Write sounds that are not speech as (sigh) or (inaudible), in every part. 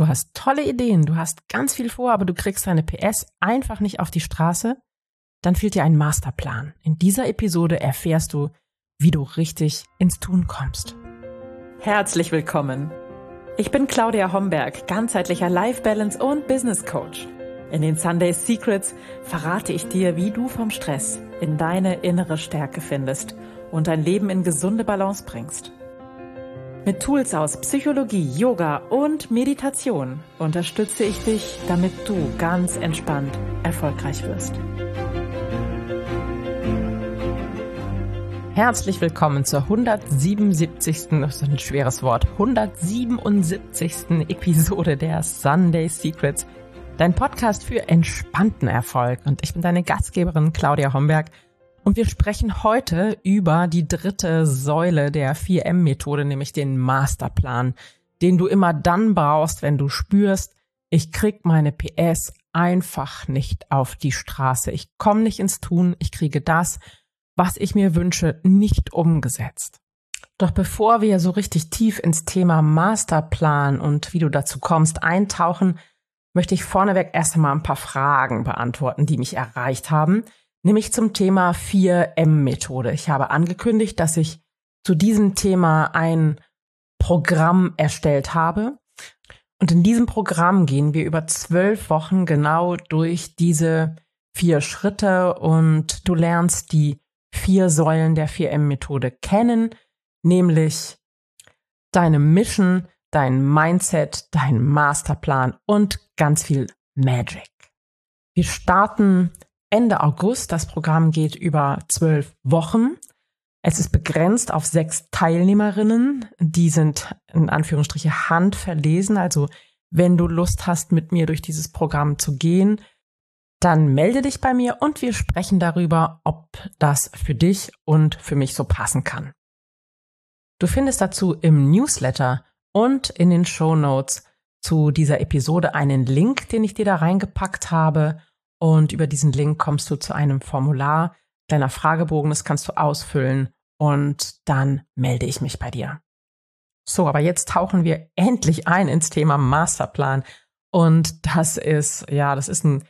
Du hast tolle Ideen, du hast ganz viel vor, aber du kriegst deine PS einfach nicht auf die Straße? Dann fehlt dir ein Masterplan. In dieser Episode erfährst du, wie du richtig ins Tun kommst. Herzlich willkommen. Ich bin Claudia Homberg, ganzheitlicher Life Balance und Business Coach. In den Sunday Secrets verrate ich dir, wie du vom Stress in deine innere Stärke findest und dein Leben in gesunde Balance bringst. Mit Tools aus Psychologie, Yoga und Meditation unterstütze ich dich, damit du ganz entspannt erfolgreich wirst. Herzlich willkommen zur 177. Das ist ein schweres Wort. 177. Episode der Sunday Secrets. Dein Podcast für entspannten Erfolg. Und ich bin deine Gastgeberin Claudia Homberg. Und wir sprechen heute über die dritte Säule der 4M-Methode, nämlich den Masterplan, den du immer dann brauchst, wenn du spürst, ich krieg meine PS einfach nicht auf die Straße. Ich komme nicht ins Tun, ich kriege das, was ich mir wünsche, nicht umgesetzt. Doch bevor wir so richtig tief ins Thema Masterplan und wie du dazu kommst eintauchen, möchte ich vorneweg erst einmal ein paar Fragen beantworten, die mich erreicht haben – nämlich zum Thema 4M-Methode. Ich habe angekündigt, dass ich zu diesem Thema ein Programm erstellt habe. Und in diesem Programm gehen wir über zwölf Wochen genau durch diese vier Schritte und du lernst die vier Säulen der 4M-Methode kennen, nämlich deine Mission, dein Mindset, dein Masterplan und ganz viel Magic. Wir starten Ende August. Das Programm geht über zwölf Wochen. Es ist begrenzt auf sechs Teilnehmerinnen. Die sind in Anführungsstriche handverlesen. Also wenn du Lust hast, mit mir durch dieses Programm zu gehen, dann melde dich bei mir und wir sprechen darüber, ob das für dich und für mich so passen kann. Du findest dazu im Newsletter und in den Show Notes zu dieser Episode einen Link, den ich dir da reingepackt habe und über diesen Link kommst du zu einem Formular, deiner Fragebogen, das kannst du ausfüllen und dann melde ich mich bei dir. So, aber jetzt tauchen wir endlich ein ins Thema Masterplan. Und das ist, ja, das ist ein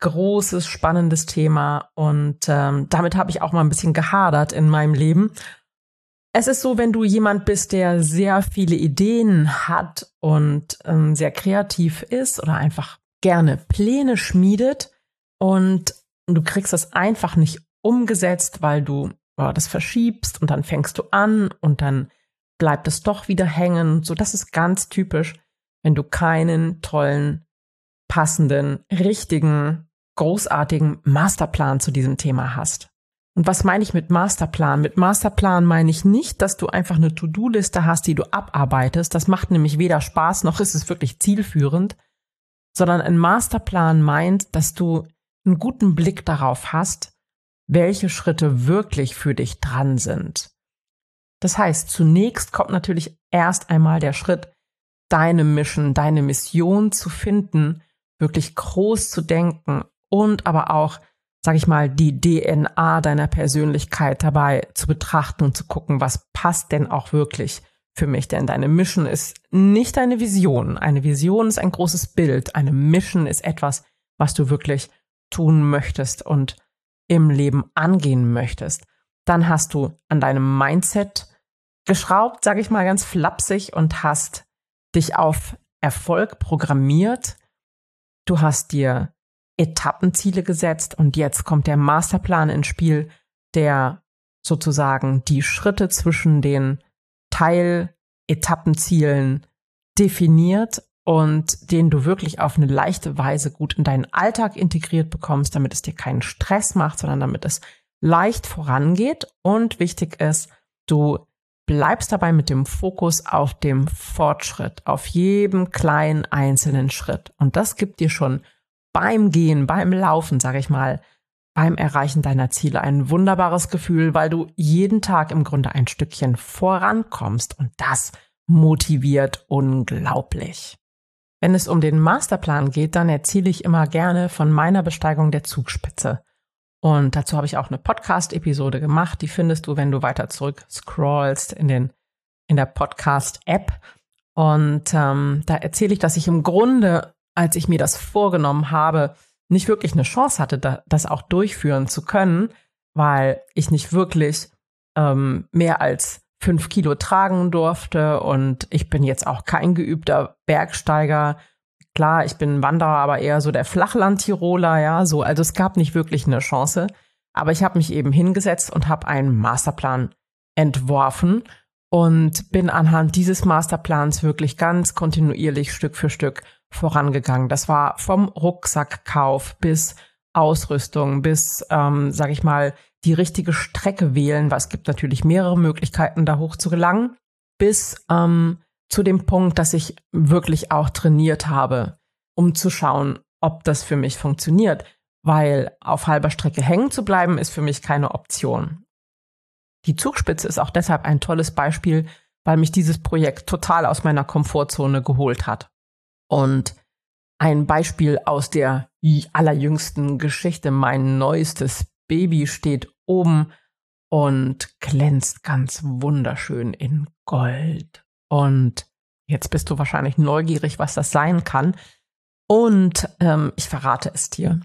großes, spannendes Thema. Und ähm, damit habe ich auch mal ein bisschen gehadert in meinem Leben. Es ist so, wenn du jemand bist, der sehr viele Ideen hat und ähm, sehr kreativ ist oder einfach gerne Pläne schmiedet, und du kriegst das einfach nicht umgesetzt, weil du oh, das verschiebst und dann fängst du an und dann bleibt es doch wieder hängen. So, das ist ganz typisch, wenn du keinen tollen, passenden, richtigen, großartigen Masterplan zu diesem Thema hast. Und was meine ich mit Masterplan? Mit Masterplan meine ich nicht, dass du einfach eine To-Do-Liste hast, die du abarbeitest. Das macht nämlich weder Spaß noch ist es wirklich zielführend, sondern ein Masterplan meint, dass du einen guten Blick darauf hast, welche Schritte wirklich für dich dran sind. Das heißt, zunächst kommt natürlich erst einmal der Schritt, deine Mission, deine Mission zu finden, wirklich groß zu denken und aber auch, sag ich mal, die DNA deiner Persönlichkeit dabei zu betrachten und zu gucken, was passt denn auch wirklich für mich. Denn deine Mission ist nicht eine Vision. Eine Vision ist ein großes Bild. Eine Mission ist etwas, was du wirklich tun möchtest und im Leben angehen möchtest, dann hast du an deinem Mindset geschraubt, sage ich mal ganz flapsig, und hast dich auf Erfolg programmiert. Du hast dir Etappenziele gesetzt und jetzt kommt der Masterplan ins Spiel, der sozusagen die Schritte zwischen den Teil-Etappenzielen definiert und den du wirklich auf eine leichte Weise gut in deinen Alltag integriert bekommst, damit es dir keinen Stress macht, sondern damit es leicht vorangeht. Und wichtig ist, du bleibst dabei mit dem Fokus auf dem Fortschritt, auf jedem kleinen einzelnen Schritt. Und das gibt dir schon beim Gehen, beim Laufen, sage ich mal, beim Erreichen deiner Ziele ein wunderbares Gefühl, weil du jeden Tag im Grunde ein Stückchen vorankommst. Und das motiviert unglaublich. Wenn es um den Masterplan geht, dann erzähle ich immer gerne von meiner Besteigung der Zugspitze. Und dazu habe ich auch eine Podcast-Episode gemacht. Die findest du, wenn du weiter zurück scrollst in den, in der Podcast-App. Und ähm, da erzähle ich, dass ich im Grunde, als ich mir das vorgenommen habe, nicht wirklich eine Chance hatte, da, das auch durchführen zu können, weil ich nicht wirklich ähm, mehr als fünf Kilo tragen durfte und ich bin jetzt auch kein geübter Bergsteiger. Klar, ich bin Wanderer, aber eher so der Flachland-Tiroler, ja, so. Also es gab nicht wirklich eine Chance. Aber ich habe mich eben hingesetzt und habe einen Masterplan entworfen und bin anhand dieses Masterplans wirklich ganz kontinuierlich Stück für Stück vorangegangen. Das war vom Rucksackkauf bis Ausrüstung, bis, ähm, sag ich mal, die richtige Strecke wählen, weil es gibt natürlich mehrere Möglichkeiten, da hoch zu gelangen, bis ähm, zu dem Punkt, dass ich wirklich auch trainiert habe, um zu schauen, ob das für mich funktioniert. Weil auf halber Strecke hängen zu bleiben, ist für mich keine Option. Die Zugspitze ist auch deshalb ein tolles Beispiel, weil mich dieses Projekt total aus meiner Komfortzone geholt hat. Und ein Beispiel aus der allerjüngsten Geschichte, mein neuestes Baby steht oben und glänzt ganz wunderschön in Gold. Und jetzt bist du wahrscheinlich neugierig, was das sein kann. Und ähm, ich verrate es dir.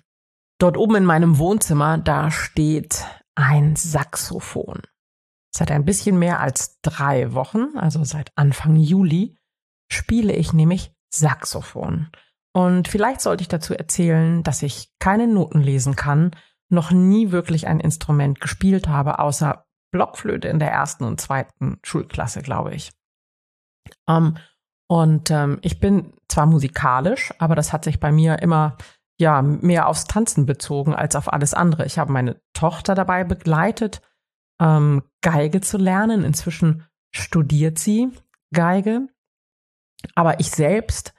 Dort oben in meinem Wohnzimmer, da steht ein Saxophon. Seit ein bisschen mehr als drei Wochen, also seit Anfang Juli, spiele ich nämlich Saxophon. Und vielleicht sollte ich dazu erzählen, dass ich keine Noten lesen kann, noch nie wirklich ein Instrument gespielt habe, außer Blockflöte in der ersten und zweiten Schulklasse, glaube ich. Ähm, und ähm, ich bin zwar musikalisch, aber das hat sich bei mir immer ja mehr aufs Tanzen bezogen als auf alles andere. Ich habe meine Tochter dabei begleitet, ähm, Geige zu lernen. Inzwischen studiert sie Geige, aber ich selbst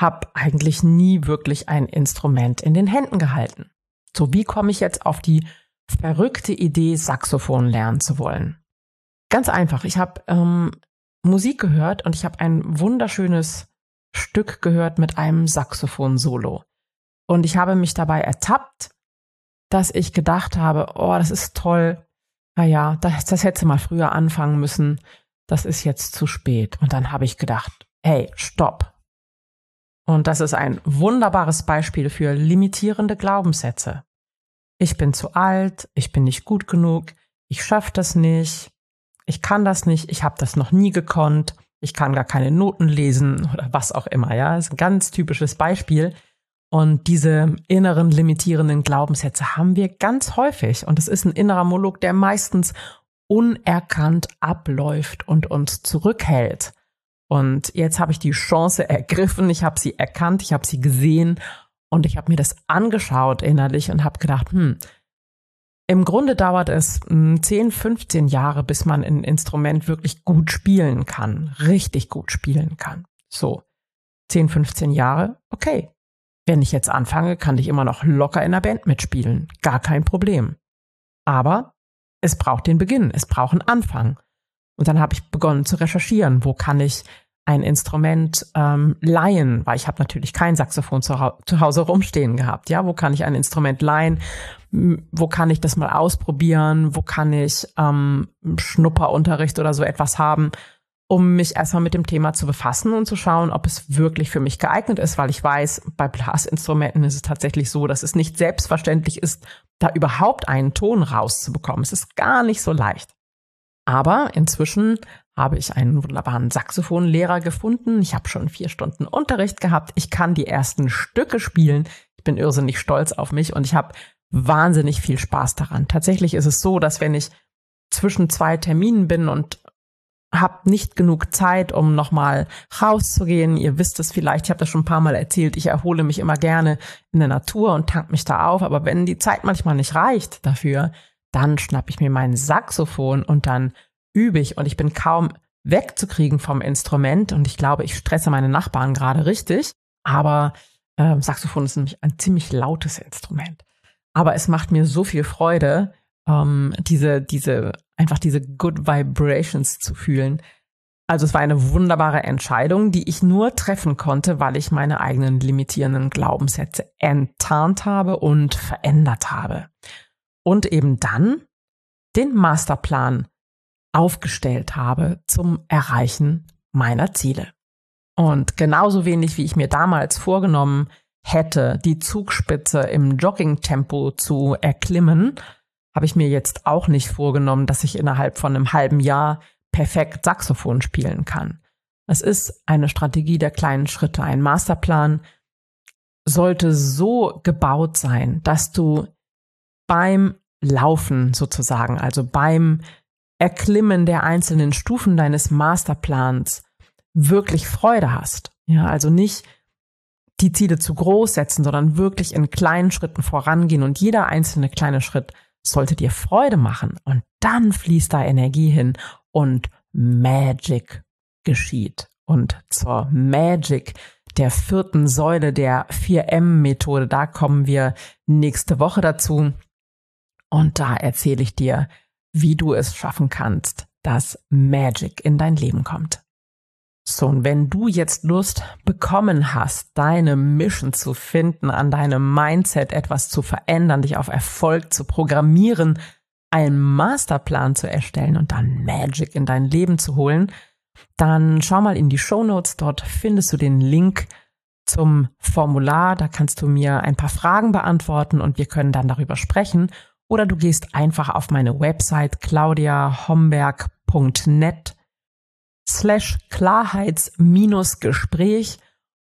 habe eigentlich nie wirklich ein Instrument in den Händen gehalten. So, wie komme ich jetzt auf die verrückte Idee, Saxophon lernen zu wollen? Ganz einfach. Ich habe ähm, Musik gehört und ich habe ein wunderschönes Stück gehört mit einem Saxophon-Solo. Und ich habe mich dabei ertappt, dass ich gedacht habe, oh, das ist toll. Naja, das, das hätte mal früher anfangen müssen. Das ist jetzt zu spät. Und dann habe ich gedacht, hey, stopp. Und das ist ein wunderbares Beispiel für limitierende Glaubenssätze. Ich bin zu alt, ich bin nicht gut genug, ich schaffe das nicht, ich kann das nicht, ich habe das noch nie gekonnt, ich kann gar keine Noten lesen oder was auch immer. Ja, das ist ein ganz typisches Beispiel. Und diese inneren limitierenden Glaubenssätze haben wir ganz häufig. Und es ist ein innerer Monolog, der meistens unerkannt abläuft und uns zurückhält. Und jetzt habe ich die Chance ergriffen, ich habe sie erkannt, ich habe sie gesehen und ich habe mir das angeschaut innerlich und habe gedacht, hm, im Grunde dauert es 10, hm, 15 Jahre, bis man ein Instrument wirklich gut spielen kann, richtig gut spielen kann. So, 10, 15 Jahre, okay. Wenn ich jetzt anfange, kann ich immer noch locker in der Band mitspielen, gar kein Problem. Aber es braucht den Beginn, es braucht einen Anfang. Und dann habe ich begonnen zu recherchieren, wo kann ich ein Instrument ähm, leihen, weil ich habe natürlich kein Saxophon zu, zu, Hause rumstehen gehabt. Ja, wo kann ich ein Instrument leihen? Wo kann ich das mal ausprobieren? Wo kann ich ähm, Schnupperunterricht oder so etwas haben, um mich erstmal mit dem Thema zu befassen und zu schauen, ob es wirklich für mich geeignet ist, weil ich weiß, bei Blasinstrumenten ist es tatsächlich so, dass es nicht selbstverständlich ist, da überhaupt einen Ton rauszubekommen. Es ist gar nicht so leicht. Aber inzwischen habe ich einen wunderbaren Saxophonlehrer gefunden. Ich habe schon vier Stunden Unterricht gehabt. Ich kann die ersten Stücke spielen. Ich bin irrsinnig stolz auf mich und ich habe wahnsinnig viel Spaß daran. Tatsächlich ist es so, dass wenn ich zwischen zwei Terminen bin und habe nicht genug Zeit, um nochmal rauszugehen. Ihr wisst es vielleicht, ich habe das schon ein paar Mal erzählt, ich erhole mich immer gerne in der Natur und tank mich da auf. Aber wenn die Zeit manchmal nicht reicht dafür, dann schnapp ich mir mein Saxophon und dann übe ich und ich bin kaum wegzukriegen vom Instrument und ich glaube, ich stresse meine Nachbarn gerade richtig. Aber äh, Saxophon ist nämlich ein ziemlich lautes Instrument. Aber es macht mir so viel Freude, ähm, diese, diese, einfach diese Good Vibrations zu fühlen. Also es war eine wunderbare Entscheidung, die ich nur treffen konnte, weil ich meine eigenen limitierenden Glaubenssätze enttarnt habe und verändert habe und eben dann den Masterplan aufgestellt habe zum Erreichen meiner Ziele. Und genauso wenig, wie ich mir damals vorgenommen hätte, die Zugspitze im Joggingtempo zu erklimmen, habe ich mir jetzt auch nicht vorgenommen, dass ich innerhalb von einem halben Jahr perfekt Saxophon spielen kann. Es ist eine Strategie der kleinen Schritte. Ein Masterplan sollte so gebaut sein, dass du beim Laufen sozusagen, also beim Erklimmen der einzelnen Stufen deines Masterplans wirklich Freude hast. Ja, also nicht die Ziele zu groß setzen, sondern wirklich in kleinen Schritten vorangehen und jeder einzelne kleine Schritt sollte dir Freude machen und dann fließt da Energie hin und Magic geschieht. Und zur Magic der vierten Säule der 4M-Methode, da kommen wir nächste Woche dazu. Und da erzähle ich dir, wie du es schaffen kannst, dass Magic in dein Leben kommt. So, und wenn du jetzt Lust bekommen hast, deine Mission zu finden, an deinem Mindset etwas zu verändern, dich auf Erfolg zu programmieren, einen Masterplan zu erstellen und dann Magic in dein Leben zu holen, dann schau mal in die Show Notes. Dort findest du den Link zum Formular. Da kannst du mir ein paar Fragen beantworten und wir können dann darüber sprechen. Oder du gehst einfach auf meine Website claudiahomberg.net slash Klarheits-Gespräch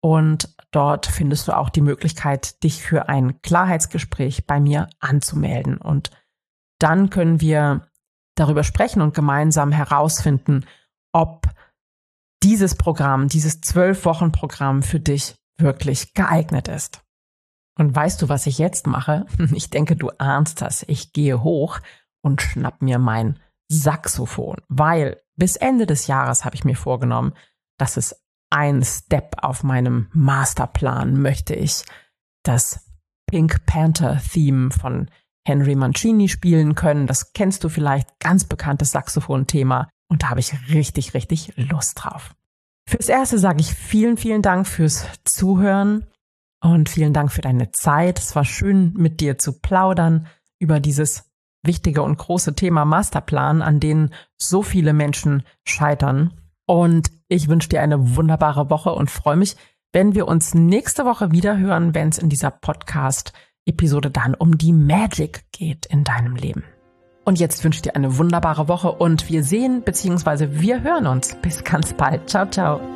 und dort findest du auch die Möglichkeit, dich für ein Klarheitsgespräch bei mir anzumelden. Und dann können wir darüber sprechen und gemeinsam herausfinden, ob dieses Programm, dieses zwölf Wochen Programm für dich wirklich geeignet ist. Und weißt du, was ich jetzt mache? (laughs) Ich denke, du ahnst das. Ich gehe hoch und schnapp mir mein Saxophon, weil bis Ende des Jahres habe ich mir vorgenommen, dass es ein Step auf meinem Masterplan möchte ich das Pink Panther Theme von Henry Mancini spielen können. Das kennst du vielleicht, ganz bekanntes Saxophon-Thema. Und da habe ich richtig, richtig Lust drauf. Fürs Erste sage ich vielen, vielen Dank fürs Zuhören und vielen Dank für deine Zeit. Es war schön, mit dir zu plaudern über dieses wichtige und große Thema Masterplan, an denen so viele Menschen scheitern. Und ich wünsche dir eine wunderbare Woche und freue mich, wenn wir uns nächste Woche wieder hören, wenn es in dieser Podcast-Episode dann um die Magic geht in deinem Leben. Und jetzt wünsche ich dir eine wunderbare Woche und wir sehen bzw. wir hören uns. Bis ganz bald. Ciao, ciao.